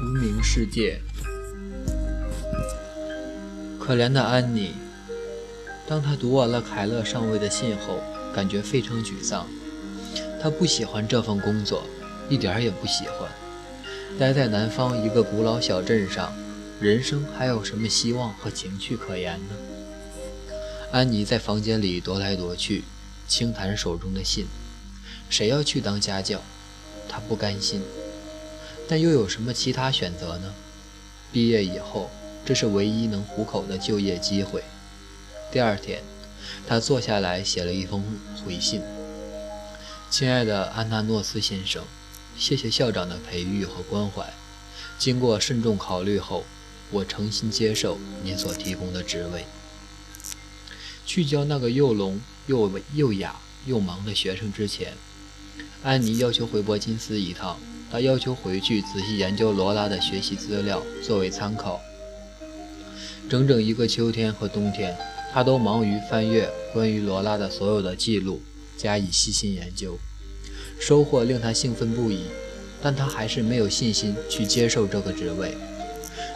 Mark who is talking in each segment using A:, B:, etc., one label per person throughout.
A: 无名世界，可怜的安妮。当她读完了凯勒上尉的信后，感觉非常沮丧。她不喜欢这份工作，一点也不喜欢。待在南方一个古老小镇上，人生还有什么希望和情趣可言呢？安妮在房间里踱来踱去，轻弹手中的信。谁要去当家教？她不甘心。但又有什么其他选择呢？毕业以后，这是唯一能糊口的就业机会。第二天，他坐下来写了一封回信：“亲爱的安纳诺斯先生，谢谢校长的培育和关怀。经过慎重考虑后，我诚心接受您所提供的职位，去教那个又聋又又哑又盲的学生之前，安妮要求回伯金斯一趟。”他要求回去仔细研究罗拉的学习资料作为参考。整整一个秋天和冬天，他都忙于翻阅关于罗拉的所有的记录，加以细心研究，收获令他兴奋不已。但他还是没有信心去接受这个职位。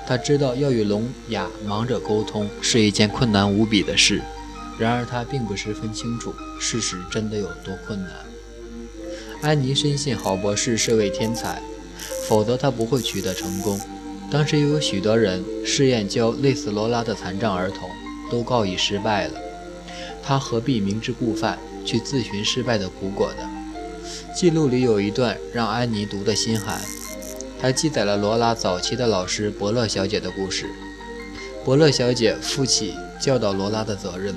A: 他知道要与聋哑盲者沟通是一件困难无比的事，然而他并不十分清楚事实真的有多困难。安妮深信郝博士是位天才，否则他不会取得成功。当时又有许多人试验教类似罗拉的残障儿童，都告以失败了。他何必明知故犯，去自寻失败的苦果呢？记录里有一段让安妮读得心寒。他记载了罗拉早期的老师伯乐小姐的故事。伯乐小姐负起教导罗拉的责任，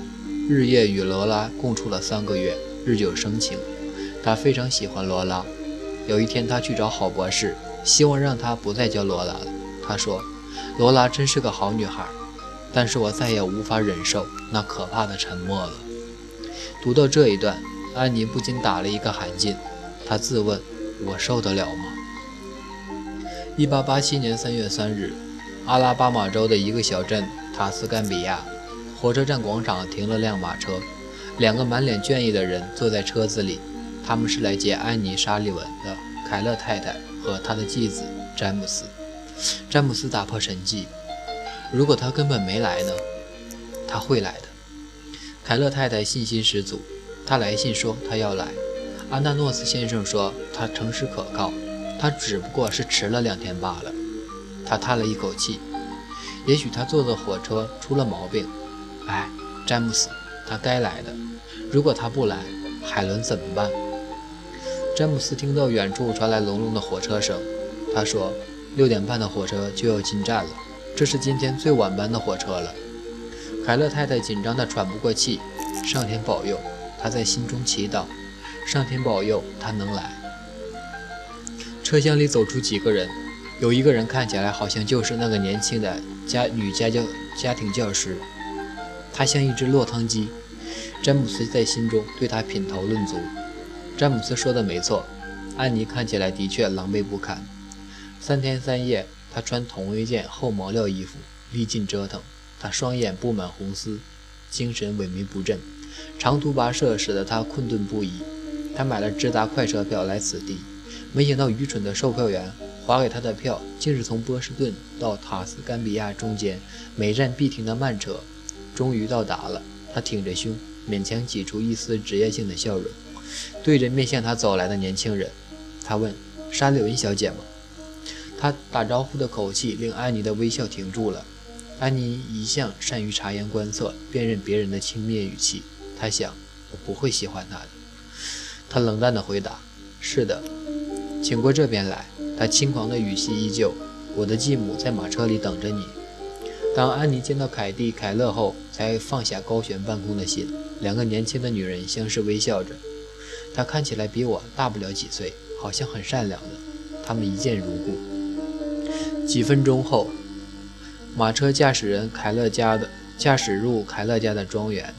A: 日夜与罗拉共处了三个月，日久生情。他非常喜欢罗拉。有一天，他去找郝博士，希望让他不再叫罗拉了。他说：“罗拉真是个好女孩，但是我再也无法忍受那可怕的沉默了。”读到这一段，安妮不禁打了一个寒噤。她自问：“我受得了吗？”一八八七年三月三日，阿拉巴马州的一个小镇塔斯干比亚，火车站广场停了辆马车，两个满脸倦意的人坐在车子里。他们是来接安妮·沙利文的凯勒太太和他的继子詹姆斯。詹姆斯打破沉寂：“如果他根本没来呢？他会来的。”凯勒太太信心十足。他来信说他要来。阿纳诺斯先生说他诚实可靠，他只不过是迟了两天罢了。他叹了一口气：“也许他坐的火车出了毛病。”哎，詹姆斯，他该来的。如果他不来，海伦怎么办？詹姆斯听到远处传来隆隆的火车声，他说：“六点半的火车就要进站了，这是今天最晚班的火车了。”凯勒太太紧张得喘不过气。上天保佑，她在心中祈祷：“上天保佑她能来。”车厢里走出几个人，有一个人看起来好像就是那个年轻的家女家教家庭教师，她像一只落汤鸡。詹姆斯在心中对她品头论足。詹姆斯说的没错，安妮看起来的确狼狈不堪。三天三夜，她穿同一件厚毛料衣服，历尽折腾。她双眼布满红丝，精神萎靡不振。长途跋涉使得她困顿不已。她买了直达快车票来此地，没想到愚蠢的售票员划给她的票竟是从波士顿到塔斯干比亚中间每站必停的慢车。终于到达了，她挺着胸，勉强挤出一丝职业性的笑容。对着面向他走来的年轻人，他问：“沙利文小姐吗？”他打招呼的口气令安妮的微笑停住了。安妮一向善于察言观色，辨认别人的轻蔑语气。他想：“我不会喜欢他的。”他冷淡地回答：“是的，请过这边来。”他轻狂的语气依旧：“我的继母在马车里等着你。”当安妮见到凯蒂·凯勒后，才放下高悬半空的心。两个年轻的女人相视微笑着。他看起来比我大不了几岁，好像很善良的。他们一见如故。几分钟后，马车驾驶人凯勒家的驾驶入凯勒家的庄园。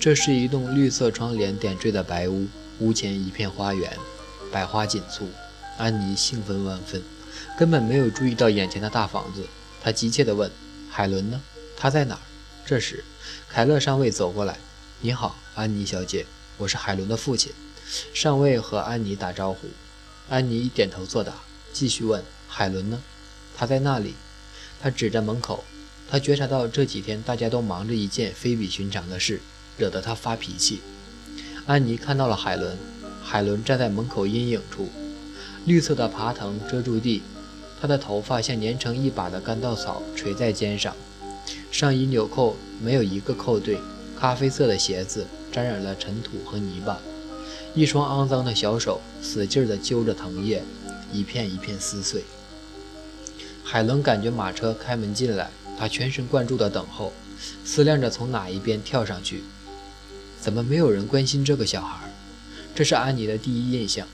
A: 这是一栋绿色窗帘点缀的白屋，屋前一片花园，百花锦簇。安妮兴奋万分，根本没有注意到眼前的大房子。她急切地问：“海伦呢？他在哪儿？”这时，凯勒上尉走过来：“你好，安妮小姐，我是海伦的父亲。”上尉和安妮打招呼，安妮点头作答，继续问：“海伦呢？”他在那里。他指着门口。他觉察到这几天大家都忙着一件非比寻常的事，惹得他发脾气。安妮看到了海伦，海伦站在门口阴影处，绿色的爬藤遮住地，她的头发像粘成一把的干稻草垂在肩上，上衣纽扣没有一个扣对，咖啡色的鞋子沾染了尘土和泥巴，一双肮脏的小手使劲地揪着藤叶，一片一片撕碎。海伦感觉马车开门进来。他全神贯注地等候，思量着从哪一边跳上去。怎么没有人关心这个小孩？这是安妮的第一印象。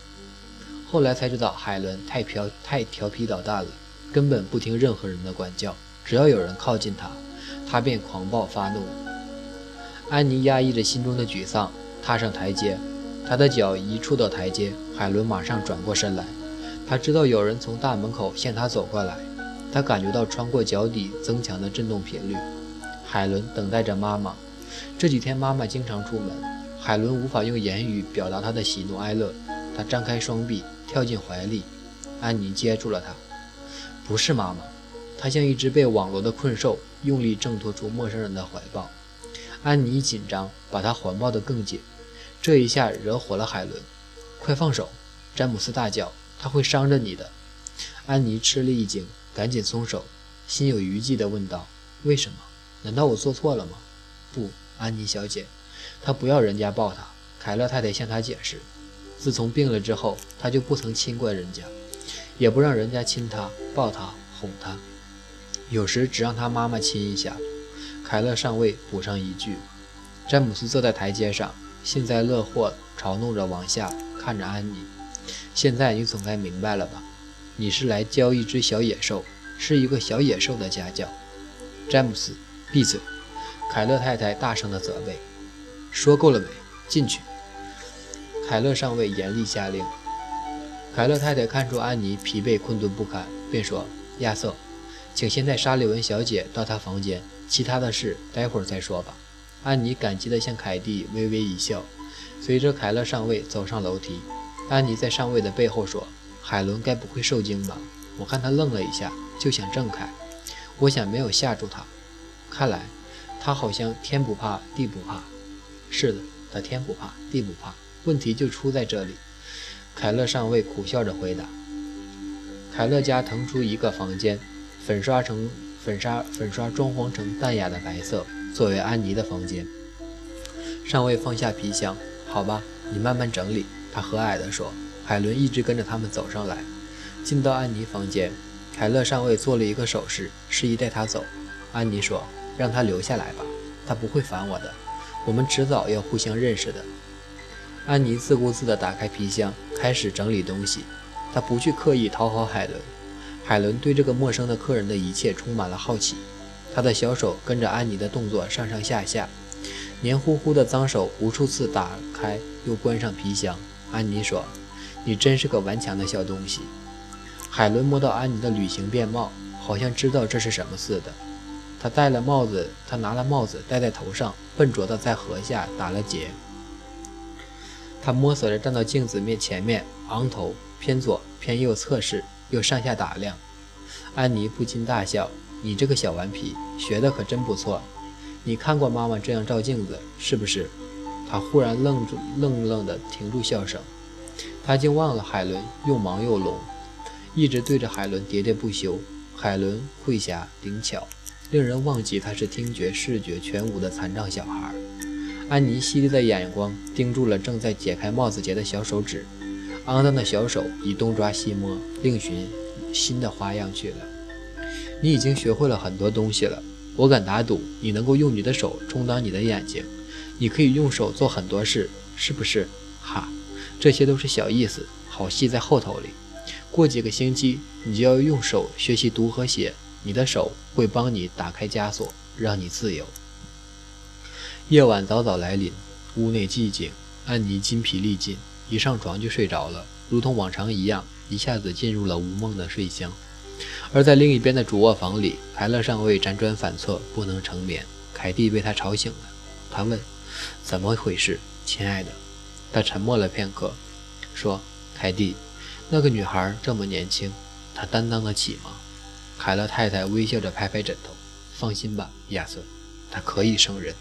A: 后来才知道，海伦太调太调皮捣蛋了，根本不听任何人的管教。只要有人靠近他，他便狂暴发怒。安妮压抑着心中的沮丧，踏上台阶。他的脚一触到台阶，海伦马上转过身来。他知道有人从大门口向他走过来。他感觉到穿过脚底增强的震动频率。海伦等待着妈妈。这几天妈妈经常出门，海伦无法用言语表达她的喜怒哀乐。他张开双臂，跳进怀里。安妮接住了他。不是妈妈。她像一只被网罗的困兽，用力挣脱出陌生人的怀抱。安妮紧张，把他环抱得更紧。这一下惹火了海伦。快放手！詹姆斯大叫：“他会伤着你的。”安妮吃了一惊。赶紧松手，心有余悸地问道：“为什么？难道我做错了吗？”“不，安妮小姐，他不要人家抱他。”凯勒太太向他解释：“自从病了之后，他就不曾亲过人家，也不让人家亲他、抱他、哄他，有时只让他妈妈亲一下。”凯勒上尉补上一句。詹姆斯坐在台阶上，幸灾乐祸嘲弄着往下看着安妮：“现在你总该明白了吧？”你是来教一只小野兽，是一个小野兽的家教。詹姆斯，闭嘴！凯勒太太大声地责备。说够了没？进去！凯勒上尉严厉下令。凯勒太太看出安妮疲惫困顿不堪，便说：“亚瑟，请先带沙利文小姐到她房间，其他的事待会儿再说吧。”安妮感激地向凯蒂微微一笑，随着凯勒上尉走上楼梯。安妮在上尉的背后说。海伦该不会受惊吧？我看他愣了一下，就想挣开。我想没有吓住他。看来他好像天不怕地不怕。是的，他天不怕地不怕。问题就出在这里。凯勒上尉苦笑着回答。凯勒家腾出一个房间，粉刷成粉刷粉刷装潢成淡雅的白色，作为安妮的房间。上尉放下皮箱，好吧，你慢慢整理。他和蔼地说。海伦一直跟着他们走上来，进到安妮房间。凯勒上尉做了一个手势，示意带他走。安妮说：“让他留下来吧，他不会烦我的。我们迟早要互相认识的。”安妮自顾自地打开皮箱，开始整理东西。她不去刻意讨好海伦。海伦对这个陌生的客人的一切充满了好奇。他的小手跟着安妮的动作上上下下，黏糊糊的脏手无数次打开又关上皮箱。安妮说。你真是个顽强的小东西。海伦摸到安妮的旅行便帽，好像知道这是什么似的。他戴了帽子，他拿了帽子戴在头上，笨拙地在颌下打了结。他摸索着站到镜子面前面，昂头偏左偏右测试，又上下打量。安妮不禁大笑：“你这个小顽皮，学的可真不错。你看过妈妈这样照镜子是不是？”他忽然愣住，愣愣地停住笑声。他竟忘了海伦又忙又聋，一直对着海伦喋喋不休。海伦慧霞灵巧，令人忘记她是听觉视觉全无的残障小孩。安妮犀利的眼光盯住了正在解开帽子结的小手指，肮脏的小手已东抓西摸，另寻新的花样去了。你已经学会了很多东西了，我敢打赌你能够用你的手充当你的眼睛，你可以用手做很多事，是不是？哈。这些都是小意思，好戏在后头里。过几个星期，你就要用手学习读和写，你的手会帮你打开枷锁，让你自由。夜晚早早来临，屋内寂静，安妮筋疲力尽，一上床就睡着了，如同往常一样，一下子进入了无梦的睡乡。而在另一边的主卧房里，凯勒上尉辗转反侧，不能成眠。凯蒂被他吵醒了，他问：“怎么回事，亲爱的？”他沉默了片刻，说：“凯蒂，那个女孩这么年轻，她担当得起吗？”凯勒太太微笑着拍拍枕头：“放心吧，亚瑟，他可以胜任。”